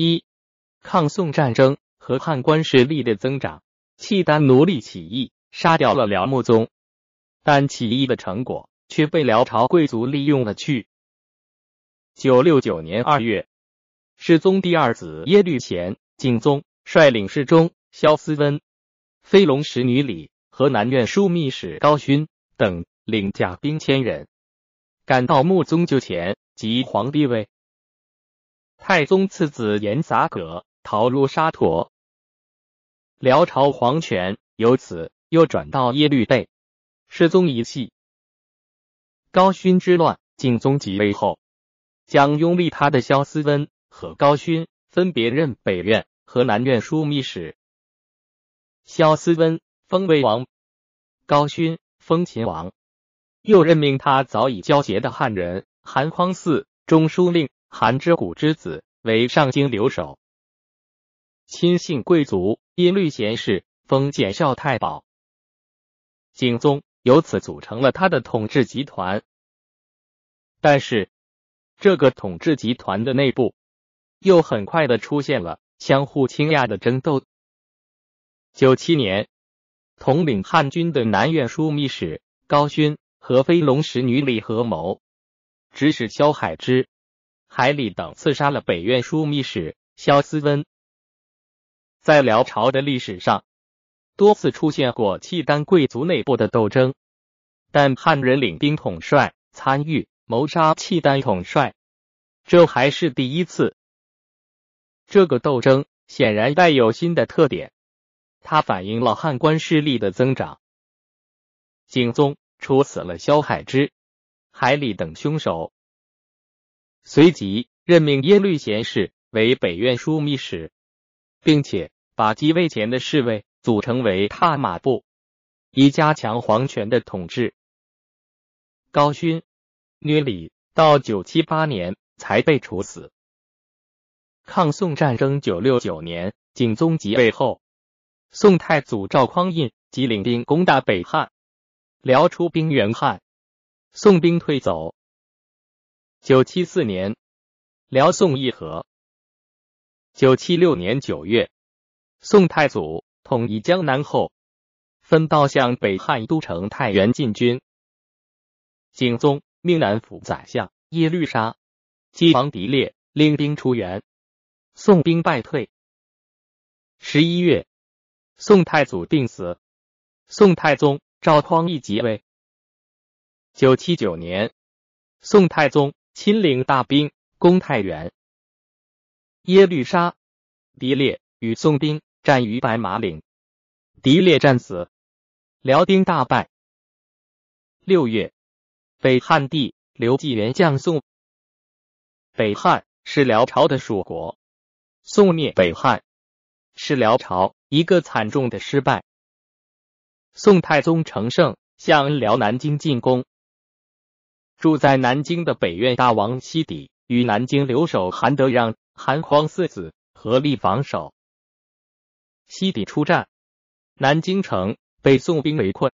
一、抗宋战争和汉官势力的增长。契丹奴隶起义杀掉了辽穆宗，但起义的成果却被辽朝贵族利用了去。九六九年二月，世宗第二子耶律贤景宗率领侍中萧思温、飞龙使女李和南院枢密使高勋等领甲兵千人，赶到穆宗就前，即皇帝位。太宗次子延杂葛逃入沙陀。辽朝皇权由此又转到耶律倍，世宗一系。高勋之乱，景宗即位后，将拥立他的萧思温和高勋分别任北院和南院枢密使。萧思温封为王，高勋封秦王，又任命他早已交结的汉人韩匡嗣中书令韩之谷之子为上京留守。亲信贵族耶律贤士封简少太保，景宗由此组成了他的统治集团。但是，这个统治集团的内部又很快的出现了相互倾轧的争斗。九七年，统领汉军的南院枢密使高勋和飞龙使女李合谋，指使萧海之、海里等刺杀了北院枢密使萧思温。在辽朝的历史上，多次出现过契丹贵族内部的斗争，但汉人领兵统帅参与谋杀契丹统帅，这还是第一次。这个斗争显然带有新的特点，它反映了汉官势力的增长。景宗处死了萧海之、海里等凶手，随即任命耶律贤士为北院枢密使。并且把继位前的侍卫组成为踏马部，以加强皇权的统治。高勋、女李到九七八年才被处死。抗宋战争九六九年，景宗即位后，宋太祖赵匡胤即领兵攻打北汉，辽出兵援汉，宋兵退走。九七四年，辽宋议和。九七六年九月，宋太祖统一江南后，分道向北汉都城太原进军。景宗命南府宰相耶律沙击王狄烈，领兵出援，宋兵败退。十一月，宋太祖病死，宋太宗赵匡胤即位。九七九年，宋太宗亲领大兵攻太原。耶律沙、狄烈与宋兵战于白马岭，狄烈战死，辽兵大败。六月，北汉帝刘继元降宋。北汉是辽朝的属国，宋灭北汉是辽朝一个惨重的失败。宋太宗乘胜向辽南京进攻，住在南京的北院大王西底与南京留守韩德让。韩匡四子合力防守，西底出战，南京城被宋兵围困，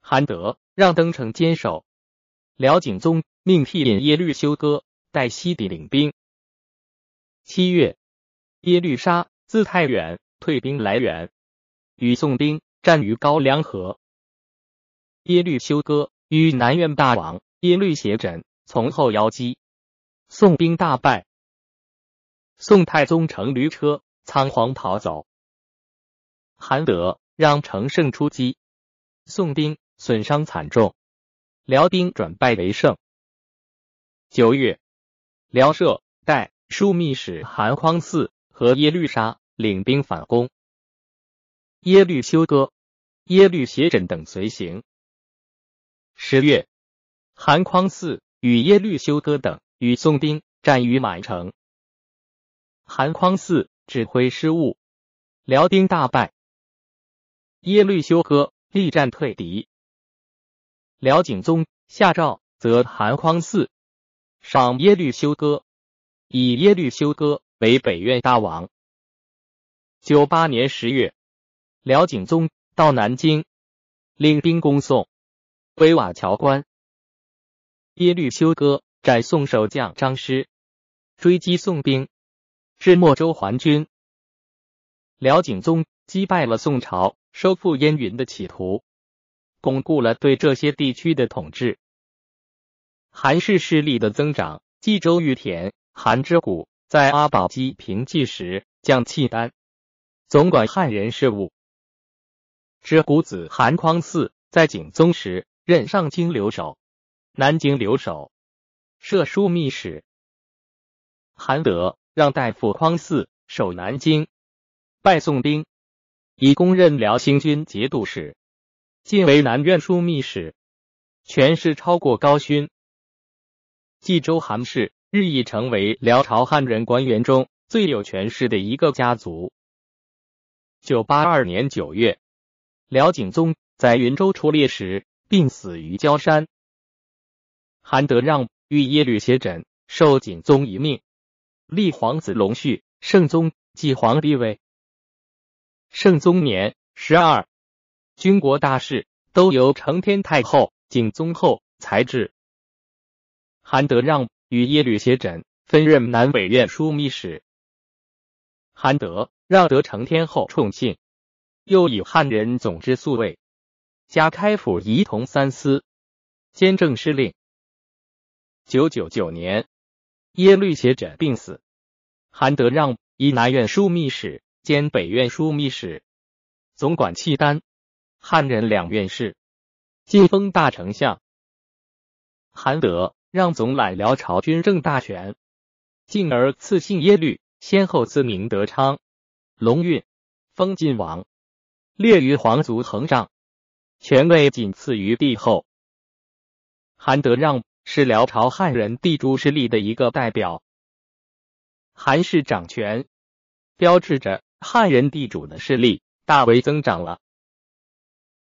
韩德让登城坚守。辽景宗命替引耶律休哥代西底领兵。七月，耶律沙自太原退兵来援，与宋兵战于高梁河。耶律休哥与南院大王耶律斜轸从后腰击，宋兵大败。宋太宗乘驴车仓皇逃走，韩德让乘胜出击，宋兵损伤惨重，辽兵转败为胜。九月，辽摄代枢密使韩匡嗣和耶律沙领兵反攻，耶律休哥、耶律斜轸等随行。十月，韩匡嗣与耶律休哥等与宋兵战于满城。韩匡嗣指挥失误，辽兵大败。耶律休哥力战退敌。辽景宗下诏责韩匡嗣，赏耶律休哥，以耶律休哥为北院大王。九八年十月，辽景宗到南京，领兵攻宋，归瓦桥关。耶律休哥斩宋守将张师，追击宋兵。至莫州还军。辽景宗击败了宋朝收复燕云的企图，巩固了对这些地区的统治。韩氏势力的增长，冀州玉田韩之谷在阿保机平继时降契丹，总管汉人事务。之谷子韩匡嗣在景宗时任上京留守、南京留守、设枢密使。韩德让大夫匡嗣守南京。拜宋兵，以公任辽兴军节度使，晋为南院枢密使，权势超过高勋。冀州韩氏日益成为辽朝汉人官员中最有权势的一个家族。九八二年九月，辽景宗在云州出猎时病死于焦山。韩德让与耶律斜轸受景宗一命，立皇子隆绪圣宗继皇帝位。圣宗年十二，军国大事都由承天太后、景宗后裁制。韩德让与耶律斜轸分任南北院枢密使。韩德让得承天后宠幸，又以汉人总之宿卫，加开府仪同三司，兼政司令。九九九年，耶律斜轸病死，韩德让以南院枢密使。兼北院枢密使，总管契丹、汉人两院事，晋封大丞相。韩德让总揽辽朝军政大权，进而赐姓耶律，先后赐名德昌、龙运，封晋王，列于皇族横上，权位仅次于帝后。韩德让是辽朝汉人地主势力的一个代表，韩氏掌权，标志着。汉人地主的势力大为增长了。